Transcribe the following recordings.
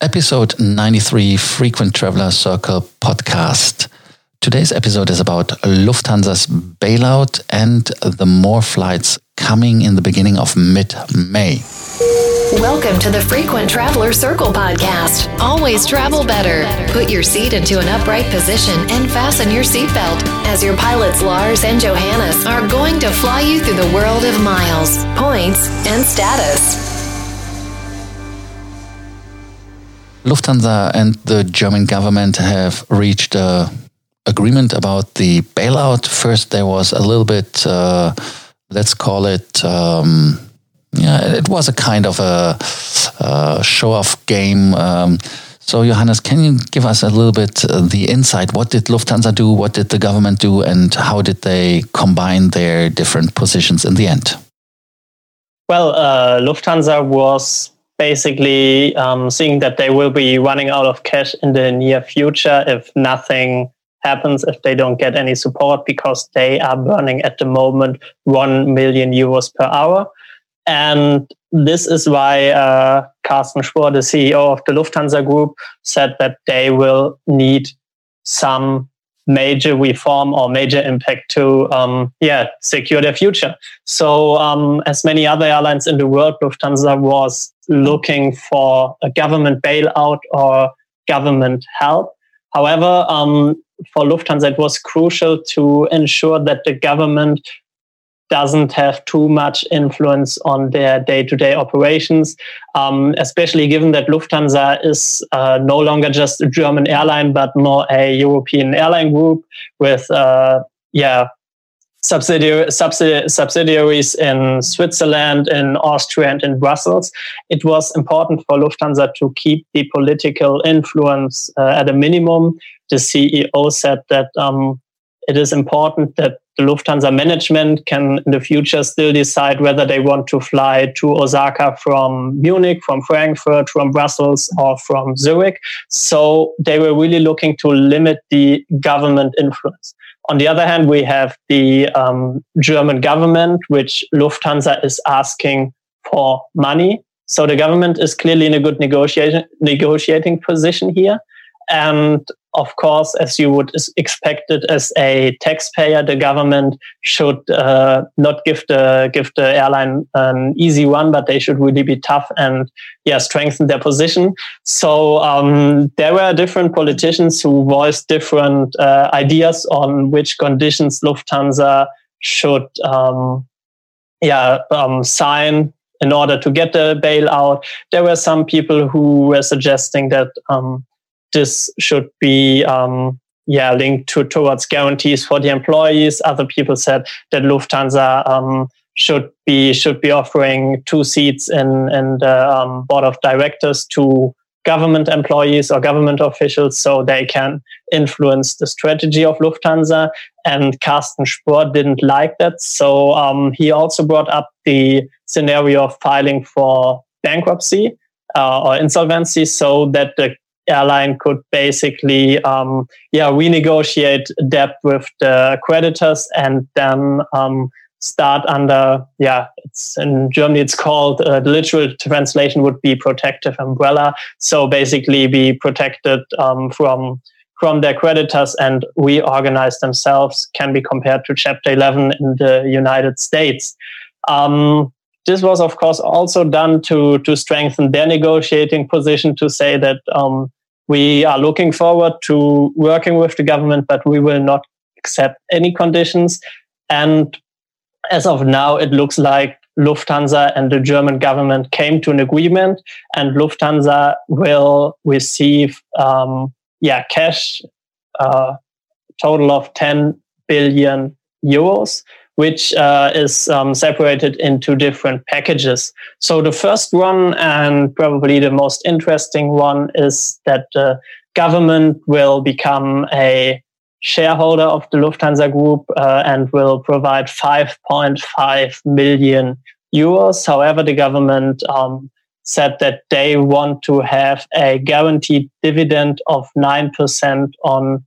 episode 93 Frequent Traveler Circle podcast. Today's episode is about Lufthansa's bailout and the more flights coming in the beginning of mid May. Welcome to the Frequent Traveler Circle podcast. Always travel better. Put your seat into an upright position and fasten your seatbelt as your pilots Lars and Johannes are going to fly you through the world of miles, points, and status. Lufthansa and the German government have reached a agreement about the bailout. First, there was a little bit, uh, let's call it, um, yeah, it was a kind of a, a show-off game. Um, so, Johannes, can you give us a little bit uh, the insight? What did Lufthansa do? What did the government do? And how did they combine their different positions in the end? Well, uh, Lufthansa was basically um, seeing that they will be running out of cash in the near future if nothing happens, if they don't get any support, because they are burning at the moment 1 million euros per hour. And this is why uh, Carsten Spohr, the CEO of the Lufthansa Group, said that they will need some major reform or major impact to um, yeah secure their future. So um, as many other airlines in the world, Lufthansa was looking for a government bailout or government help. However, um, for Lufthansa, it was crucial to ensure that the government doesn't have too much influence on their day-to-day operations, um, especially given that Lufthansa is uh, no longer just a German airline, but more a European airline group with, uh, yeah, subsidiary, subsidiaries in Switzerland, in Austria, and in Brussels. It was important for Lufthansa to keep the political influence uh, at a minimum. The CEO said that um, it is important that the Lufthansa management can in the future still decide whether they want to fly to Osaka from Munich, from Frankfurt, from Brussels, or from Zurich. So they were really looking to limit the government influence. On the other hand, we have the um, German government, which Lufthansa is asking for money. So the government is clearly in a good negotiation, negotiating position here. And of course, as you would expect it as a taxpayer, the government should uh, not give the give the airline an easy one, but they should really be tough and yeah, strengthen their position. So um, there were different politicians who voiced different uh, ideas on which conditions Lufthansa should um, yeah um, sign in order to get the bailout. There were some people who were suggesting that um, this should be um, yeah linked to towards guarantees for the employees. Other people said that Lufthansa um, should be should be offering two seats in in the um, board of directors to government employees or government officials so they can influence the strategy of Lufthansa. And Carsten Spohr didn't like that. So um, he also brought up the scenario of filing for bankruptcy uh, or insolvency so that the airline could basically um, yeah renegotiate debt with the creditors and then um, start under yeah it's in germany it's called uh, the literal translation would be protective umbrella. So basically be protected um, from from their creditors and reorganize themselves can be compared to chapter 11 in the united states. Um, this was of course also done to to strengthen their negotiating position to say that um, we are looking forward to working with the government, but we will not accept any conditions. And as of now, it looks like Lufthansa and the German government came to an agreement, and Lufthansa will receive, um, yeah, cash, uh, total of 10 billion euros which uh, is um, separated into different packages. So the first one, and probably the most interesting one, is that the government will become a shareholder of the Lufthansa Group uh, and will provide 5.5 million euros. However, the government um, said that they want to have a guaranteed dividend of 9% on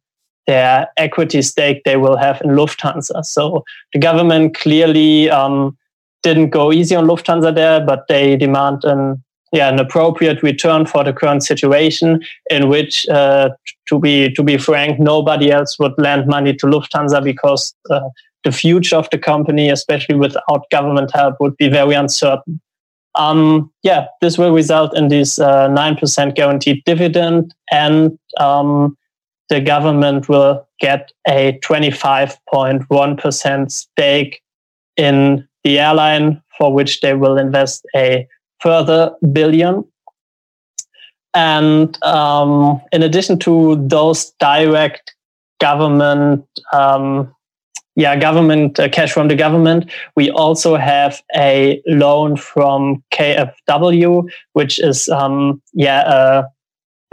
their equity stake they will have in Lufthansa. So the government clearly um, didn't go easy on Lufthansa there, but they demand an yeah an appropriate return for the current situation in which uh, to be to be frank nobody else would lend money to Lufthansa because uh, the future of the company especially without government help would be very uncertain um, yeah this will result in this uh, 9% guaranteed dividend and um, the government will get a 25.1% stake in the airline for which they will invest a further billion. And um, in addition to those direct government, um, yeah, government uh, cash from the government, we also have a loan from KfW, which is um, yeah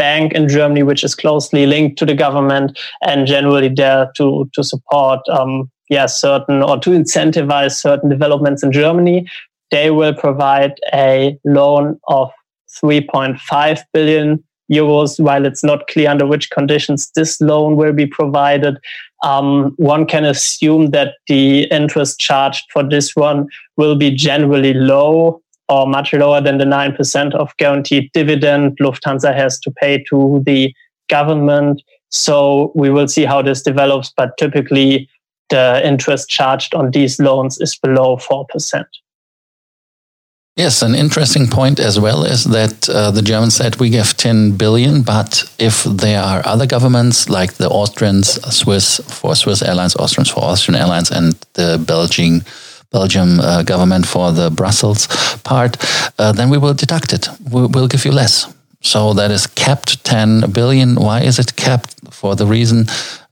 bank in Germany which is closely linked to the government and generally there to to support um, yeah certain or to incentivize certain developments in Germany they will provide a loan of 3.5 billion euros. While it's not clear under which conditions this loan will be provided, um, one can assume that the interest charged for this one will be generally low or much lower than the 9% of guaranteed dividend Lufthansa has to pay to the government. So we will see how this develops, but typically the interest charged on these loans is below 4%. Yes, an interesting point as well is that uh, the Germans said we give 10 billion, but if there are other governments like the Austrians, Swiss for Swiss Airlines, Austrians for Austrian Airlines, and the Belgian Belgium uh, government for the Brussels part, uh, then we will deduct it. We, will give you less. So that is capped 10 billion. Why is it capped? For the reason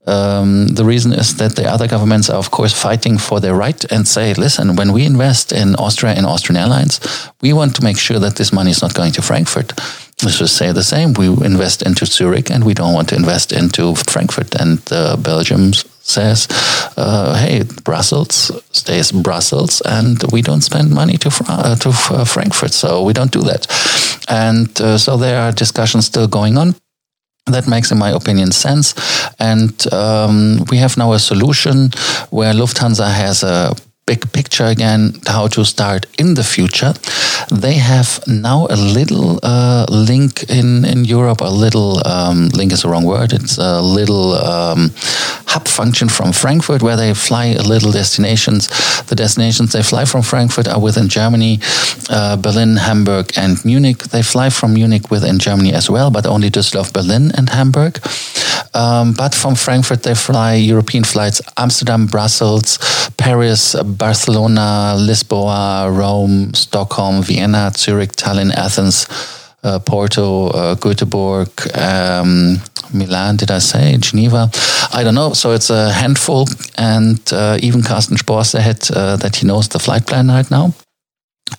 um, the reason is that the other governments are, of course, fighting for their right and say, listen, when we invest in Austria and Austrian Airlines, we want to make sure that this money is not going to Frankfurt. Let's just say the same. We invest into Zurich and we don't want to invest into Frankfurt. And uh, Belgium says, uh, hey, Brussels stays Brussels and we don't spend money to, uh, to uh, Frankfurt. So we don't do that. And uh, so there are discussions still going on. That makes, in my opinion, sense. And um, we have now a solution where Lufthansa has a big picture again, how to start in the future. They have now a little uh, link in, in Europe, a little um, link is the wrong word. It's a little um, hub function from Frankfurt where they fly a little destinations. The destinations they fly from Frankfurt are within Germany, uh, Berlin, Hamburg, and Munich. They fly from Munich within Germany as well, but only Düsseldorf, Berlin, and Hamburg. Um, but from Frankfurt, they fly European flights Amsterdam, Brussels, Paris, Barcelona, Lisboa, Rome, Stockholm, Vienna, Zurich, Tallinn, Athens, uh, Porto, uh, Göteborg, um, Milan, did I say? Geneva? I don't know. So it's a handful. And uh, even Carsten Spohr said uh, that he knows the flight plan right now.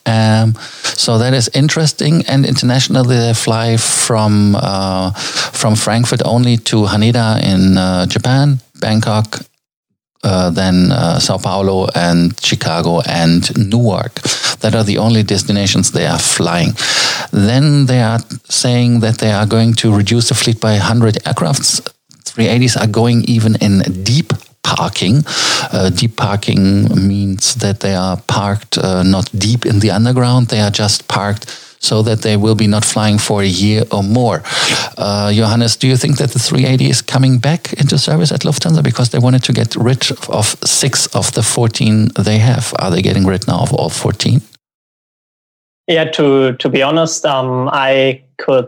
Um, so that is interesting. And internationally, they fly from uh, from Frankfurt only to Haneda in uh, Japan, Bangkok, uh, uh, Sao Paulo and Chicago and Newark. That are the only destinations they are flying. Then they are saying that they are going to reduce the fleet by 100 aircrafts. 380s are going even in deep parking. Uh, deep parking means that they are parked uh, not deep in the underground, they are just parked so that they will be not flying for a year or more. Uh, Johannes, do you think that the 380 is coming back into service at Lufthansa because they wanted to get rid of six of the 14 they have? Are they getting rid now of all 14? Yeah, to to be honest, um, I could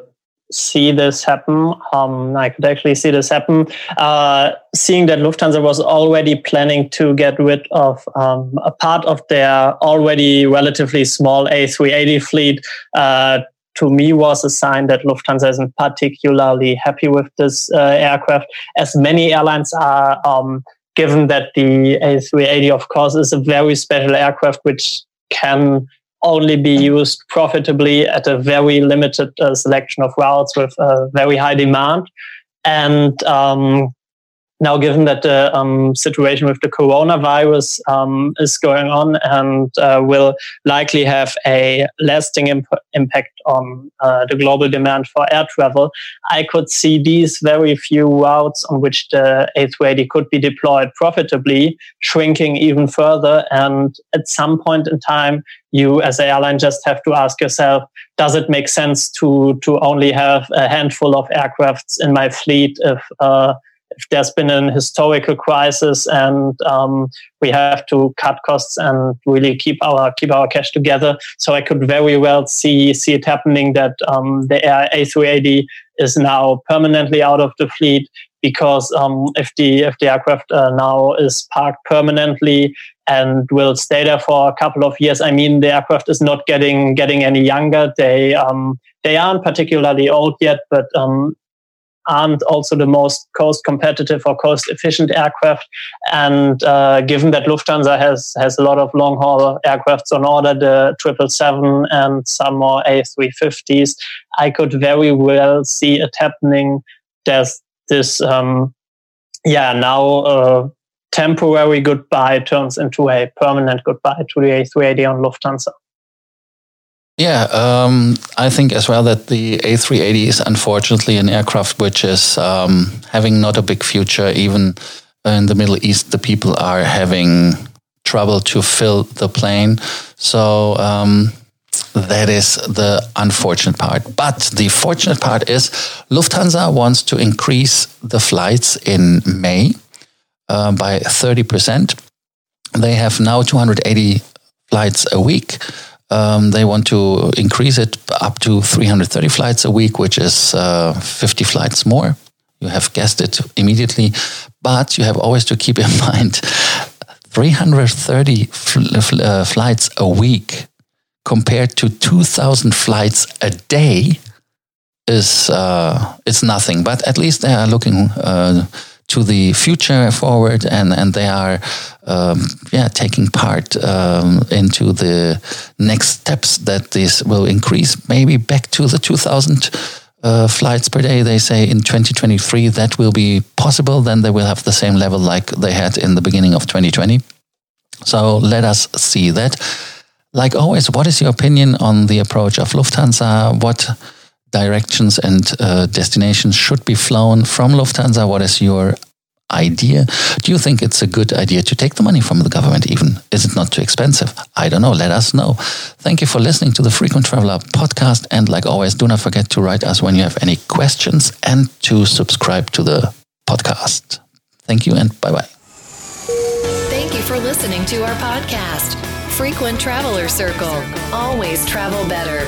see this happen. Um, I could actually see this happen. Uh, seeing that Lufthansa was already planning to get rid of um, a part of their already relatively small A380 fleet, uh, to me was a sign that Lufthansa isn't particularly happy with this uh, aircraft, as many airlines are. Um, given that the A380, of course, is a very special aircraft which can only be used profitably at a very limited uh, selection of routes with a very high demand. And um, now, given that the um, situation with the coronavirus um, is going on and uh, will likely have a lasting imp- impact on uh, the global demand for air travel, I could see these very few routes on which the A380 could be deployed profitably shrinking even further. And at some point in time, you as an airline just have to ask yourself, does it make sense to, to only have a handful of aircrafts in my fleet if uh, if there's been an historical crisis and um, we have to cut costs and really keep our keep our cash together. So I could very well see see it happening that um, the A380 is now permanently out of the fleet because um, if the if the aircraft uh, now is parked permanently and will stay there for a couple of years, I mean the aircraft is not getting getting any younger. They um, they aren't particularly old yet, but um, aren't also the most cost competitive or cost efficient aircraft. And uh, given that Lufthansa has has a lot of long haul aircrafts on order, the triple seven and some more A350s, I could very well see it happening. There's this, um, yeah, now. Uh, temporary goodbye turns into a permanent goodbye to the A380 on Lufthansa. Yeah, um, I think as well that the A380 is unfortunately an aircraft which is um, having not a big future. Even in the Middle East, the people are having trouble to fill the plane. So um, that is the unfortunate part. But the fortunate part is Lufthansa wants to increase the flights in May uh, by 30%. They have now 280 flights a week. Um, they want to increase it up to 330 flights a week, which is uh, 50 flights more. You have guessed it immediately, but you have always to keep in mind 330 fl- uh, flights a week compared to 2,000 flights a day is uh, it's nothing. But at least they are looking uh, to the future forward, and and they are um, yeah taking part um, into the next steps that this will increase maybe back to the 2000 uh, flights per day. They say in 2023 that will be possible. Then they will have the same level like they had in the beginning of 2020. So let us see that. Like always, what is your opinion on the approach of Lufthansa? What directions and uh, destinations should be flown from Lufthansa? What is your idea? Do you think it's a good idea to take the money from the government even? Is it not too expensive? I don't know. Let us know. Thank you for listening to the Frequent Traveler podcast. And like always, do not forget to write us when you have any questions and to subscribe to the podcast. Thank you and bye bye. Thank you for listening to our podcast, Frequent Traveler Circle. Always travel better